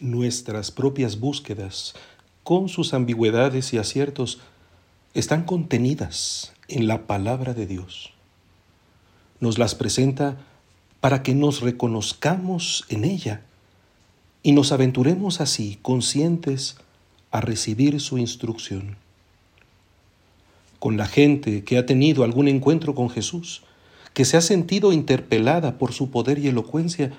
Nuestras propias búsquedas, con sus ambigüedades y aciertos, están contenidas en la palabra de Dios. Nos las presenta para que nos reconozcamos en ella y nos aventuremos así, conscientes, a recibir su instrucción. Con la gente que ha tenido algún encuentro con Jesús, que se ha sentido interpelada por su poder y elocuencia,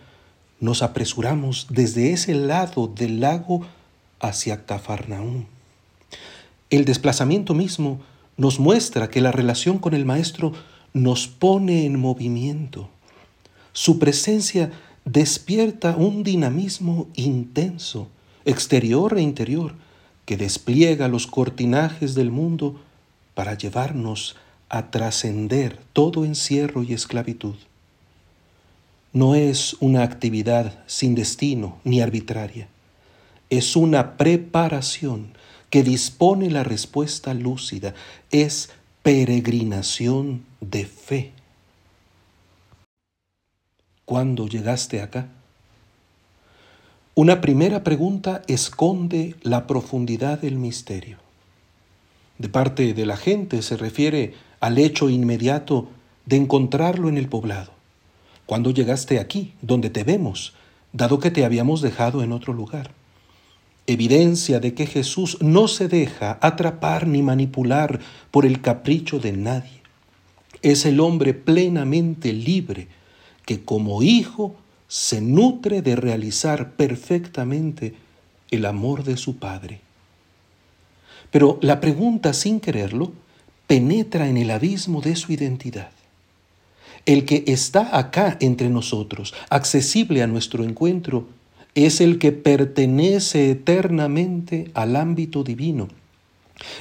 nos apresuramos desde ese lado del lago hacia Cafarnaúm. El desplazamiento mismo nos muestra que la relación con el Maestro nos pone en movimiento. Su presencia despierta un dinamismo intenso, exterior e interior, que despliega los cortinajes del mundo para llevarnos a trascender todo encierro y esclavitud no es una actividad sin destino ni arbitraria. Es una preparación que dispone la respuesta lúcida. Es peregrinación de fe. ¿Cuándo llegaste acá? Una primera pregunta esconde la profundidad del misterio. De parte de la gente se refiere al hecho inmediato de encontrarlo en el poblado cuando llegaste aquí, donde te vemos, dado que te habíamos dejado en otro lugar. Evidencia de que Jesús no se deja atrapar ni manipular por el capricho de nadie. Es el hombre plenamente libre que como hijo se nutre de realizar perfectamente el amor de su Padre. Pero la pregunta, sin quererlo, penetra en el abismo de su identidad. El que está acá entre nosotros, accesible a nuestro encuentro, es el que pertenece eternamente al ámbito divino.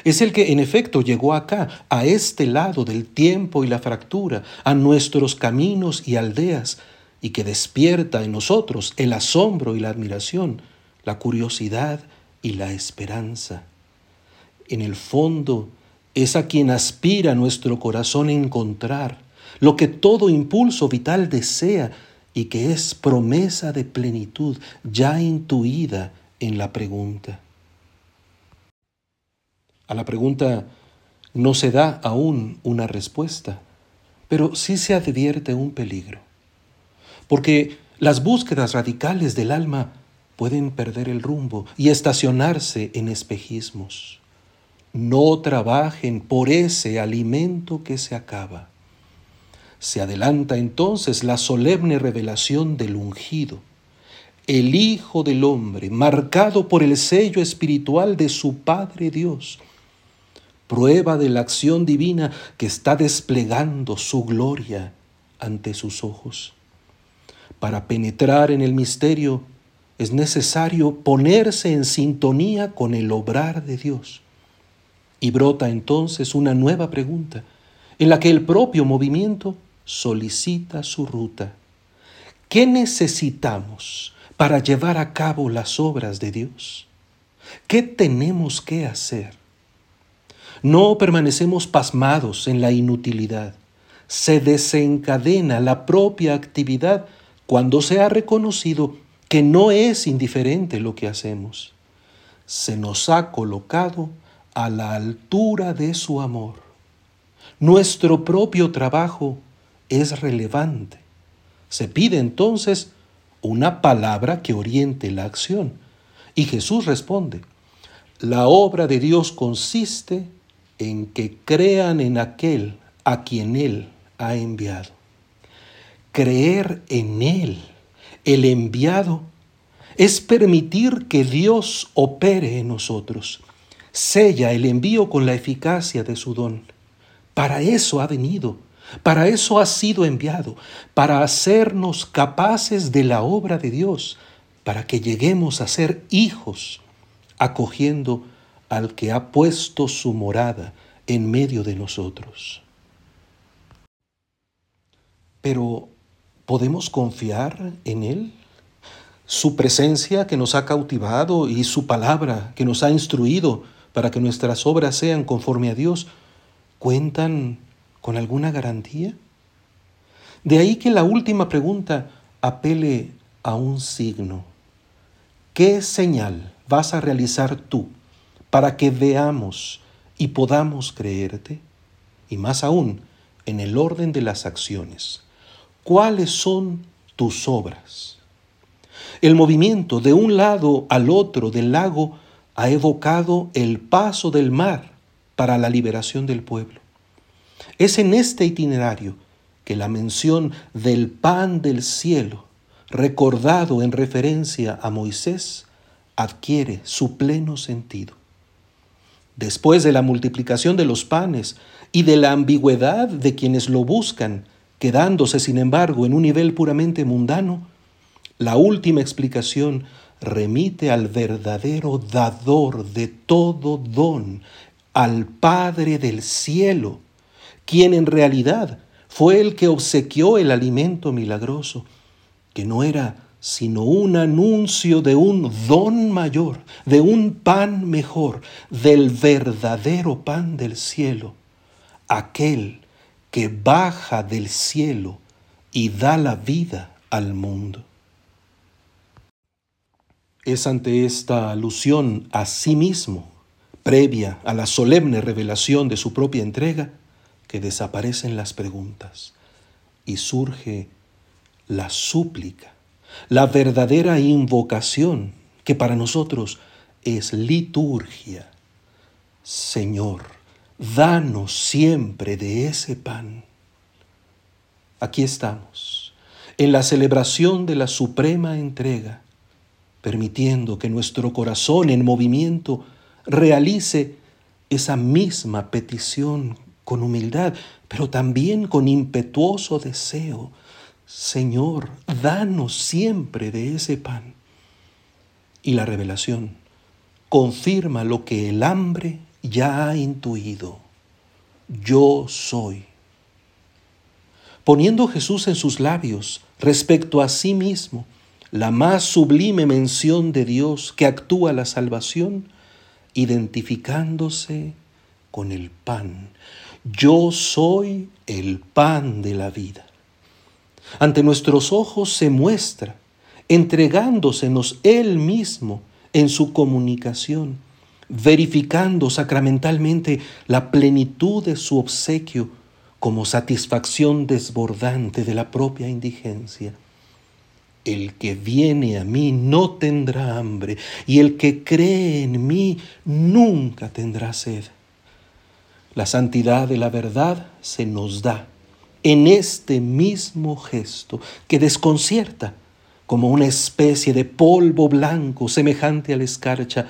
Es el que en efecto llegó acá, a este lado del tiempo y la fractura, a nuestros caminos y aldeas, y que despierta en nosotros el asombro y la admiración, la curiosidad y la esperanza. En el fondo, es a quien aspira nuestro corazón encontrar, lo que todo impulso vital desea y que es promesa de plenitud ya intuida en la pregunta. A la pregunta no se da aún una respuesta, pero sí se advierte un peligro, porque las búsquedas radicales del alma pueden perder el rumbo y estacionarse en espejismos. No trabajen por ese alimento que se acaba. Se adelanta entonces la solemne revelación del ungido, el Hijo del Hombre, marcado por el sello espiritual de su Padre Dios, prueba de la acción divina que está desplegando su gloria ante sus ojos. Para penetrar en el misterio es necesario ponerse en sintonía con el obrar de Dios. Y brota entonces una nueva pregunta, en la que el propio movimiento solicita su ruta. ¿Qué necesitamos para llevar a cabo las obras de Dios? ¿Qué tenemos que hacer? No permanecemos pasmados en la inutilidad. Se desencadena la propia actividad cuando se ha reconocido que no es indiferente lo que hacemos. Se nos ha colocado a la altura de su amor. Nuestro propio trabajo es relevante. Se pide entonces una palabra que oriente la acción. Y Jesús responde, la obra de Dios consiste en que crean en aquel a quien Él ha enviado. Creer en Él, el enviado, es permitir que Dios opere en nosotros. Sella el envío con la eficacia de su don. Para eso ha venido para eso ha sido enviado, para hacernos capaces de la obra de Dios, para que lleguemos a ser hijos, acogiendo al que ha puesto su morada en medio de nosotros. Pero, ¿podemos confiar en Él? Su presencia que nos ha cautivado y su palabra que nos ha instruido para que nuestras obras sean conforme a Dios, cuentan con alguna garantía? De ahí que la última pregunta apele a un signo. ¿qué señal vas a realizar tú para que veamos y podamos creerte? Y más aún, en el orden de las acciones, ¿cuáles son tus obras? El movimiento de un lado al otro del lago ha evocado el paso del mar para la liberación del pueblo. Es en este itinerario que la mención del pan del cielo, recordado en referencia a Moisés, adquiere su pleno sentido. Después de la multiplicación de los panes y de la ambigüedad de quienes lo buscan, quedándose sin embargo en un nivel puramente mundano, la última explicación remite al verdadero dador de todo don, al Padre del cielo, quien en realidad fue el que obsequió el alimento milagroso, que no era sino un anuncio de un don mayor, de un pan mejor, del verdadero pan del cielo, aquel que baja del cielo y da la vida al mundo. Es ante esta alusión a sí mismo, previa a la solemne revelación de su propia entrega, que desaparecen las preguntas y surge la súplica, la verdadera invocación que para nosotros es liturgia. Señor, danos siempre de ese pan. Aquí estamos, en la celebración de la suprema entrega permitiendo que nuestro corazón en movimiento realice esa misma petición con humildad, pero también con impetuoso deseo. Señor, danos siempre de ese pan. Y la revelación confirma lo que el hambre ya ha intuido. Yo soy. Poniendo Jesús en sus labios respecto a sí mismo, la más sublime mención de Dios que actúa la salvación, identificándose con el pan. Yo soy el pan de la vida. Ante nuestros ojos se muestra, entregándosenos Él mismo en su comunicación, verificando sacramentalmente la plenitud de su obsequio como satisfacción desbordante de la propia indigencia. El que viene a mí no tendrá hambre, y el que cree en mí nunca tendrá sed. La santidad de la verdad se nos da en este mismo gesto que desconcierta como una especie de polvo blanco semejante a la escarcha,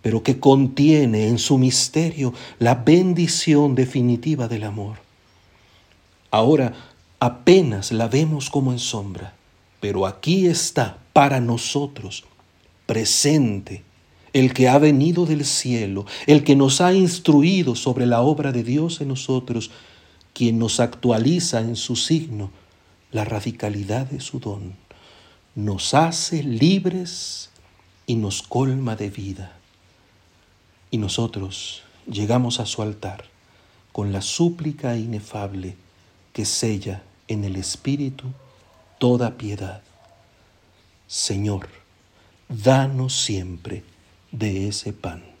pero que contiene en su misterio la bendición definitiva del amor. Ahora apenas la vemos como en sombra pero aquí está para nosotros, presente, el que ha venido del cielo, el que nos ha instruido sobre la obra de Dios en nosotros, quien nos actualiza en su signo la radicalidad de su don, nos hace libres y nos colma de vida. Y nosotros llegamos a su altar con la súplica inefable que sella en el Espíritu toda piedad. Señor, danos siempre de ese pan.